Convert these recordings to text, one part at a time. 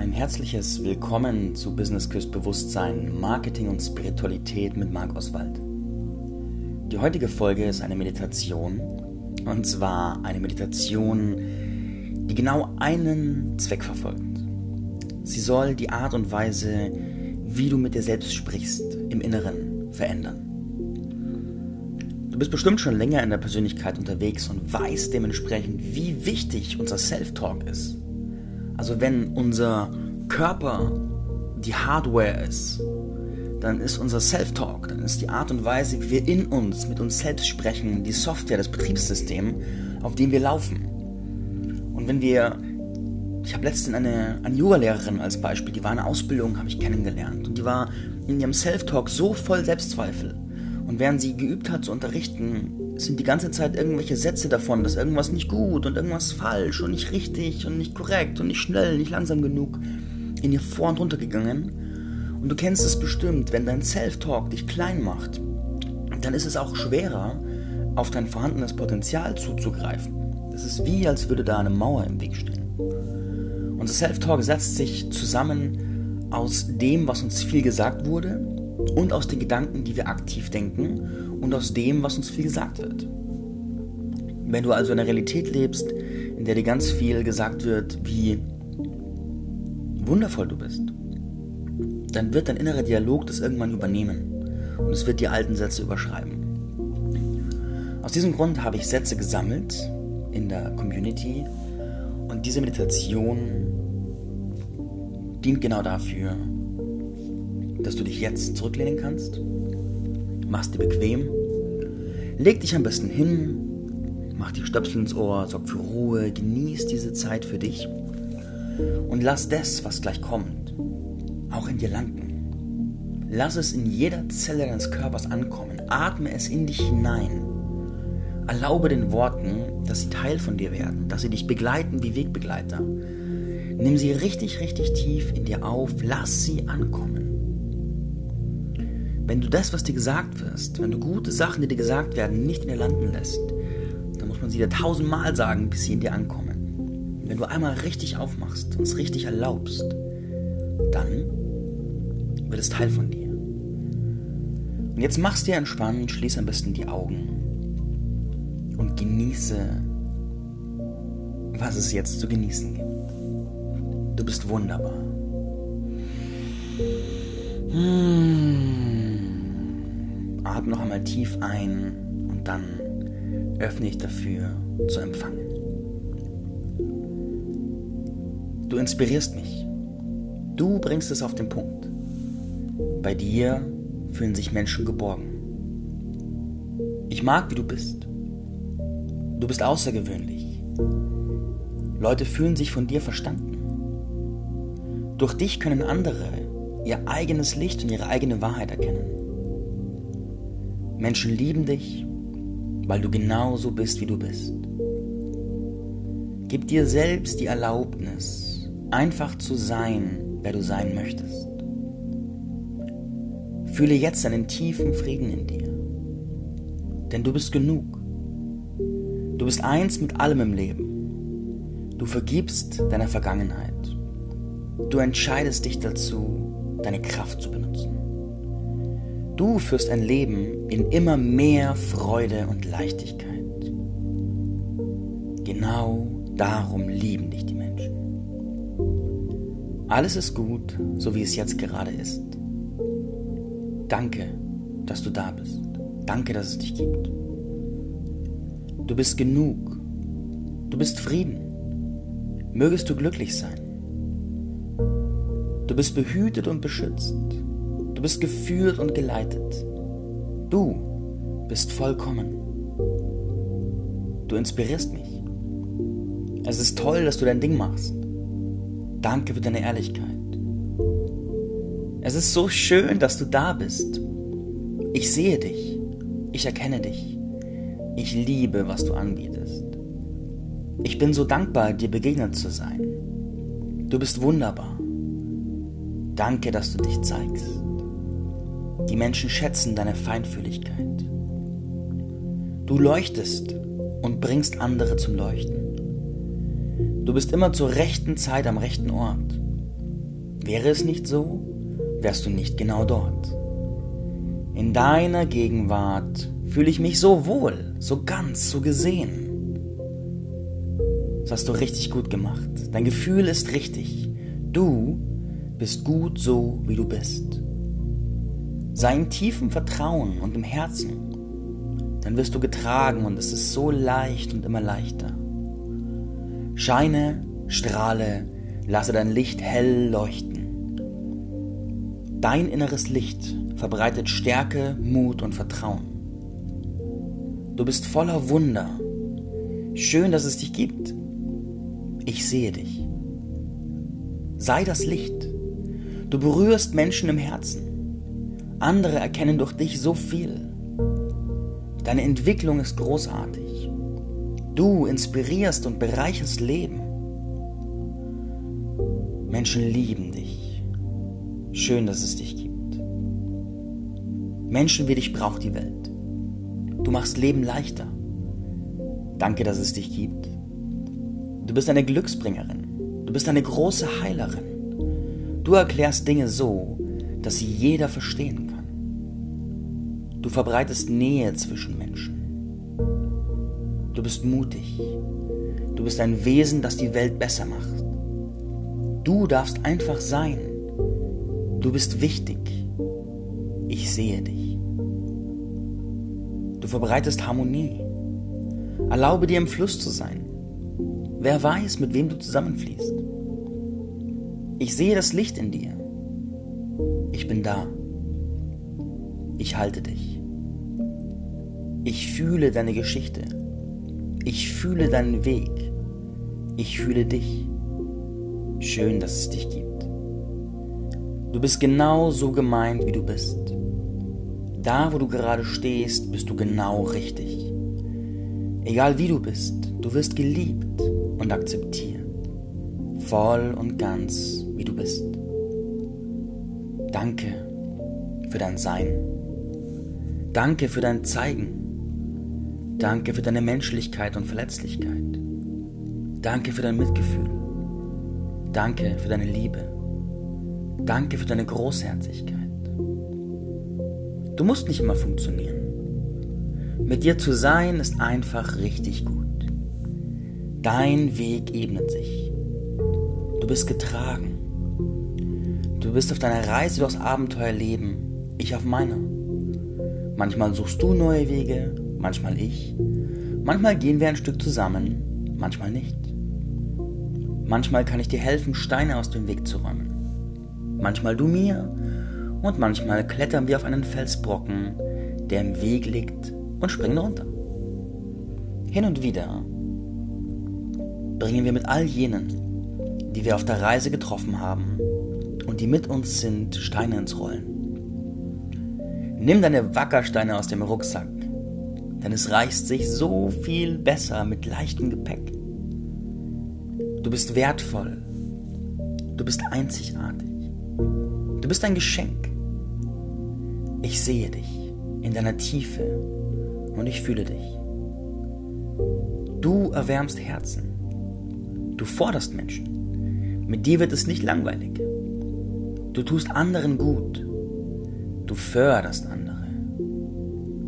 Ein herzliches Willkommen zu Business Küst Bewusstsein, Marketing und Spiritualität mit Marc Oswald. Die heutige Folge ist eine Meditation und zwar eine Meditation, die genau einen Zweck verfolgt. Sie soll die Art und Weise, wie du mit dir selbst sprichst, im Inneren verändern. Du bist bestimmt schon länger in der Persönlichkeit unterwegs und weißt dementsprechend, wie wichtig unser Self-Talk ist. Also wenn unser Körper die Hardware ist, dann ist unser Self-Talk, dann ist die Art und Weise, wie wir in uns, mit uns selbst sprechen, die Software, das Betriebssystem, auf dem wir laufen. Und wenn wir, ich habe letztens eine, eine Yoga-Lehrerin als Beispiel, die war in einer Ausbildung, habe ich kennengelernt. Und die war in ihrem Self-Talk so voll Selbstzweifel. Und während sie geübt hat zu unterrichten, sind die ganze Zeit irgendwelche Sätze davon, dass irgendwas nicht gut und irgendwas falsch und nicht richtig und nicht korrekt und nicht schnell, nicht langsam genug in ihr vor und runter gegangen. Und du kennst es bestimmt, wenn dein Self-Talk dich klein macht, dann ist es auch schwerer, auf dein vorhandenes Potenzial zuzugreifen. Das ist wie, als würde da eine Mauer im Weg stehen. Unser Self-Talk setzt sich zusammen aus dem, was uns viel gesagt wurde und aus den Gedanken, die wir aktiv denken und aus dem, was uns viel gesagt wird. Wenn du also in einer Realität lebst, in der dir ganz viel gesagt wird, wie wundervoll du bist, dann wird dein innerer Dialog das irgendwann übernehmen und es wird die alten Sätze überschreiben. Aus diesem Grund habe ich Sätze gesammelt in der Community und diese Meditation dient genau dafür, dass du dich jetzt zurücklehnen kannst, machst dir bequem, leg dich am besten hin, mach die Stöpsel ins Ohr, sorg für Ruhe, genieß diese Zeit für dich und lass das, was gleich kommt, auch in dir landen. Lass es in jeder Zelle deines Körpers ankommen, atme es in dich hinein. Erlaube den Worten, dass sie Teil von dir werden, dass sie dich begleiten wie Wegbegleiter. Nimm sie richtig, richtig tief in dir auf, lass sie ankommen. Wenn du das, was dir gesagt wirst, wenn du gute Sachen, die dir gesagt werden, nicht in dir landen lässt, dann muss man sie dir tausendmal sagen, bis sie in dir ankommen. Wenn du einmal richtig aufmachst und es richtig erlaubst, dann wird es Teil von dir. Und jetzt machst dir entspannt, schließ am besten die Augen und genieße, was es jetzt zu genießen gibt. Du bist wunderbar. Mmh. Atme noch einmal tief ein und dann öffne ich dafür zu empfangen. Du inspirierst mich. Du bringst es auf den Punkt. Bei dir fühlen sich Menschen geborgen. Ich mag, wie du bist. Du bist außergewöhnlich. Leute fühlen sich von dir verstanden. Durch dich können andere ihr eigenes Licht und ihre eigene Wahrheit erkennen. Menschen lieben dich, weil du genauso bist, wie du bist. Gib dir selbst die Erlaubnis, einfach zu sein, wer du sein möchtest. Fühle jetzt einen tiefen Frieden in dir, denn du bist genug. Du bist eins mit allem im Leben. Du vergibst deiner Vergangenheit. Du entscheidest dich dazu, deine Kraft zu benutzen. Du führst ein Leben in immer mehr Freude und Leichtigkeit. Genau darum lieben dich die Menschen. Alles ist gut, so wie es jetzt gerade ist. Danke, dass du da bist. Danke, dass es dich gibt. Du bist genug. Du bist Frieden. Mögest du glücklich sein. Du bist behütet und beschützt. Du bist geführt und geleitet. Du bist vollkommen. Du inspirierst mich. Es ist toll, dass du dein Ding machst. Danke für deine Ehrlichkeit. Es ist so schön, dass du da bist. Ich sehe dich. Ich erkenne dich. Ich liebe, was du anbietest. Ich bin so dankbar, dir begegnet zu sein. Du bist wunderbar. Danke, dass du dich zeigst. Die Menschen schätzen deine Feinfühligkeit. Du leuchtest und bringst andere zum Leuchten. Du bist immer zur rechten Zeit am rechten Ort. Wäre es nicht so, wärst du nicht genau dort. In deiner Gegenwart fühle ich mich so wohl, so ganz, so gesehen. Das hast du richtig gut gemacht. Dein Gefühl ist richtig. Du bist gut so, wie du bist. Sei in tiefem Vertrauen und im Herzen. Dann wirst du getragen und es ist so leicht und immer leichter. Scheine, strahle, lasse dein Licht hell leuchten. Dein inneres Licht verbreitet Stärke, Mut und Vertrauen. Du bist voller Wunder. Schön, dass es dich gibt. Ich sehe dich. Sei das Licht. Du berührst Menschen im Herzen. Andere erkennen durch dich so viel. Deine Entwicklung ist großartig. Du inspirierst und bereicherst Leben. Menschen lieben dich. Schön, dass es dich gibt. Menschen wie dich braucht die Welt. Du machst Leben leichter. Danke, dass es dich gibt. Du bist eine Glücksbringerin. Du bist eine große Heilerin. Du erklärst Dinge so, dass sie jeder verstehen kann. Du verbreitest Nähe zwischen Menschen. Du bist mutig. Du bist ein Wesen, das die Welt besser macht. Du darfst einfach sein. Du bist wichtig. Ich sehe dich. Du verbreitest Harmonie. Erlaube dir im Fluss zu sein. Wer weiß, mit wem du zusammenfließt. Ich sehe das Licht in dir. Ich bin da. Ich halte dich. Ich fühle deine Geschichte. Ich fühle deinen Weg. Ich fühle dich. Schön, dass es dich gibt. Du bist genau so gemeint, wie du bist. Da, wo du gerade stehst, bist du genau richtig. Egal wie du bist, du wirst geliebt und akzeptiert. Voll und ganz, wie du bist. Danke für dein Sein. Danke für dein Zeigen. Danke für deine Menschlichkeit und Verletzlichkeit. Danke für dein Mitgefühl. Danke für deine Liebe. Danke für deine Großherzigkeit. Du musst nicht immer funktionieren. Mit dir zu sein ist einfach richtig gut. Dein Weg ebnet sich. Du bist getragen. Du bist auf deiner Reise durchs Abenteuerleben, ich auf meiner. Manchmal suchst du neue Wege, manchmal ich. Manchmal gehen wir ein Stück zusammen, manchmal nicht. Manchmal kann ich dir helfen, Steine aus dem Weg zu räumen. Manchmal du mir und manchmal klettern wir auf einen Felsbrocken, der im Weg liegt und springen runter. Hin und wieder bringen wir mit all jenen, die wir auf der Reise getroffen haben und die mit uns sind, Steine ins Rollen. Nimm deine Wackersteine aus dem Rucksack, denn es reicht sich so viel besser mit leichtem Gepäck. Du bist wertvoll. Du bist einzigartig. Du bist ein Geschenk. Ich sehe dich in deiner Tiefe und ich fühle dich. Du erwärmst Herzen. Du forderst Menschen. Mit dir wird es nicht langweilig. Du tust anderen gut. Du förderst andere.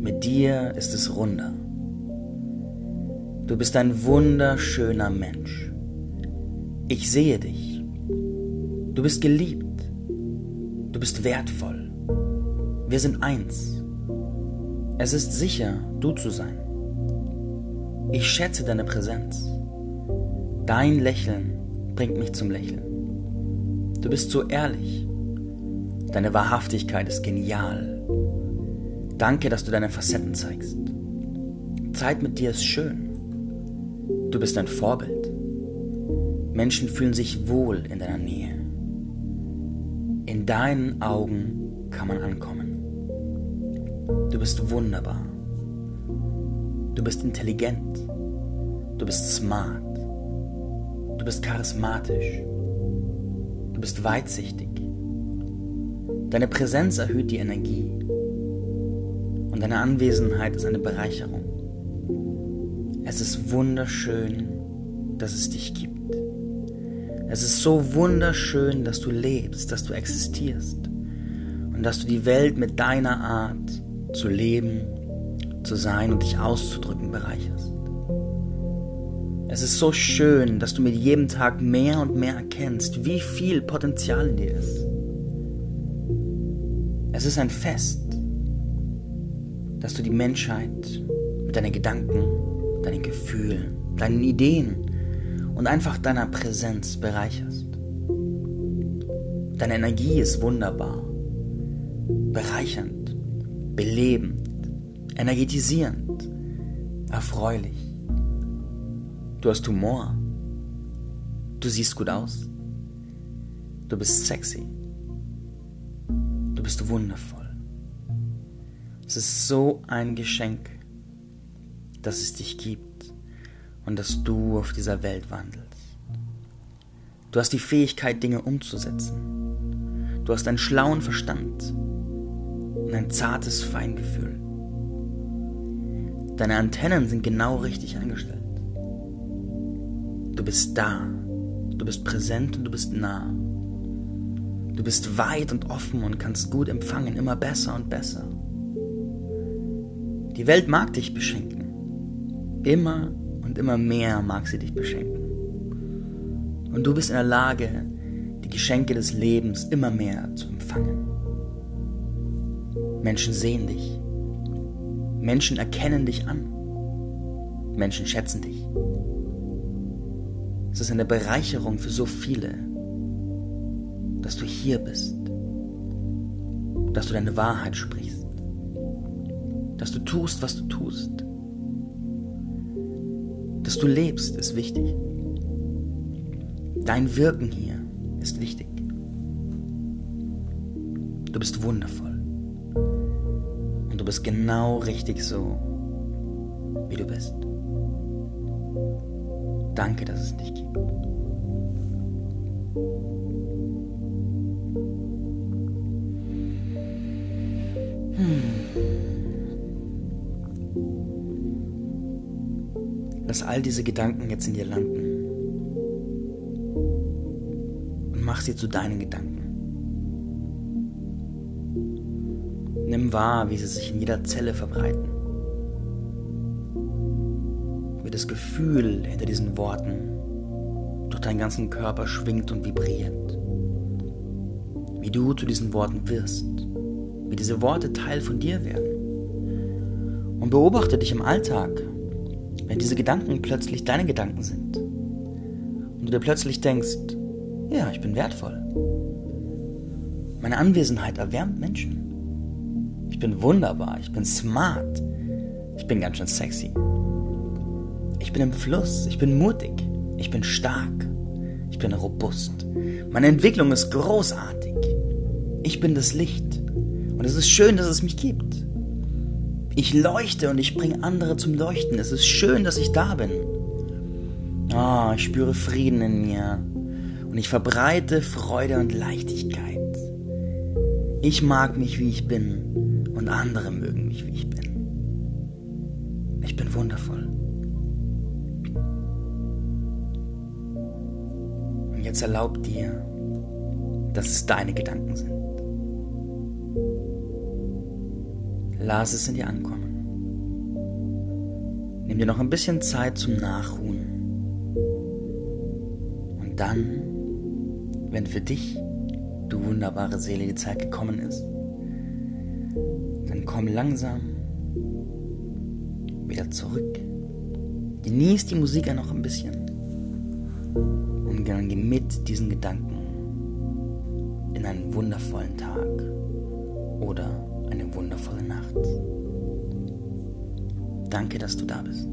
Mit dir ist es runder. Du bist ein wunderschöner Mensch. Ich sehe dich. Du bist geliebt. Du bist wertvoll. Wir sind eins. Es ist sicher, du zu sein. Ich schätze deine Präsenz. Dein Lächeln bringt mich zum Lächeln. Du bist so ehrlich. Deine Wahrhaftigkeit ist genial. Danke, dass du deine Facetten zeigst. Zeit mit dir ist schön. Du bist ein Vorbild. Menschen fühlen sich wohl in deiner Nähe. In deinen Augen kann man ankommen. Du bist wunderbar. Du bist intelligent. Du bist smart. Du bist charismatisch. Du bist weitsichtig. Deine Präsenz erhöht die Energie. Und deine Anwesenheit ist eine Bereicherung. Es ist wunderschön, dass es dich gibt. Es ist so wunderschön, dass du lebst, dass du existierst und dass du die Welt mit deiner Art zu leben, zu sein und dich auszudrücken bereicherst. Es ist so schön, dass du mit jedem Tag mehr und mehr erkennst, wie viel Potenzial in dir ist. Es ist ein Fest, dass du die Menschheit mit deinen Gedanken, deinen Gefühlen, deinen Ideen und einfach deiner Präsenz bereicherst. Deine Energie ist wunderbar, bereichernd, belebend, energetisierend, erfreulich. Du hast Humor. Du siehst gut aus. Du bist sexy. Du bist wundervoll. Es ist so ein Geschenk, dass es dich gibt und dass du auf dieser Welt wandelst. Du hast die Fähigkeit, Dinge umzusetzen. Du hast einen schlauen Verstand und ein zartes Feingefühl. Deine Antennen sind genau richtig eingestellt. Du bist da, du bist präsent und du bist nah. Du bist weit und offen und kannst gut empfangen, immer besser und besser. Die Welt mag dich beschenken. Immer und immer mehr mag sie dich beschenken. Und du bist in der Lage, die Geschenke des Lebens immer mehr zu empfangen. Menschen sehen dich. Menschen erkennen dich an. Menschen schätzen dich. Es ist eine Bereicherung für so viele, dass du hier bist, dass du deine Wahrheit sprichst, dass du tust, was du tust, dass du lebst, ist wichtig. Dein Wirken hier ist wichtig. Du bist wundervoll. Und du bist genau richtig so, wie du bist. Danke, dass es dich gibt. Hm. Lass all diese Gedanken jetzt in dir landen und mach sie zu deinen Gedanken. Nimm wahr, wie sie sich in jeder Zelle verbreiten. Wie das Gefühl hinter diesen Worten durch deinen ganzen Körper schwingt und vibriert. Wie du zu diesen Worten wirst wie diese Worte Teil von dir werden. Und beobachte dich im Alltag, wenn diese Gedanken plötzlich deine Gedanken sind. Und du dir plötzlich denkst, ja, ich bin wertvoll. Meine Anwesenheit erwärmt Menschen. Ich bin wunderbar, ich bin smart, ich bin ganz schön sexy. Ich bin im Fluss, ich bin mutig, ich bin stark, ich bin robust. Meine Entwicklung ist großartig. Ich bin das Licht. Und es ist schön, dass es mich gibt. Ich leuchte und ich bringe andere zum Leuchten. Es ist schön, dass ich da bin. Ah, oh, ich spüre Frieden in mir. Und ich verbreite Freude und Leichtigkeit. Ich mag mich, wie ich bin. Und andere mögen mich, wie ich bin. Ich bin wundervoll. Und jetzt erlaub dir, dass es deine Gedanken sind. Lass es in dir ankommen. Nimm dir noch ein bisschen Zeit zum Nachruhen. Und dann, wenn für dich, du wunderbare Seele, die Zeit gekommen ist, dann komm langsam wieder zurück. Genieß die Musik ja noch ein bisschen. Und geh mit diesen Gedanken in einen wundervollen Tag oder eine wundervolle Nacht. Danke, dass du da bist.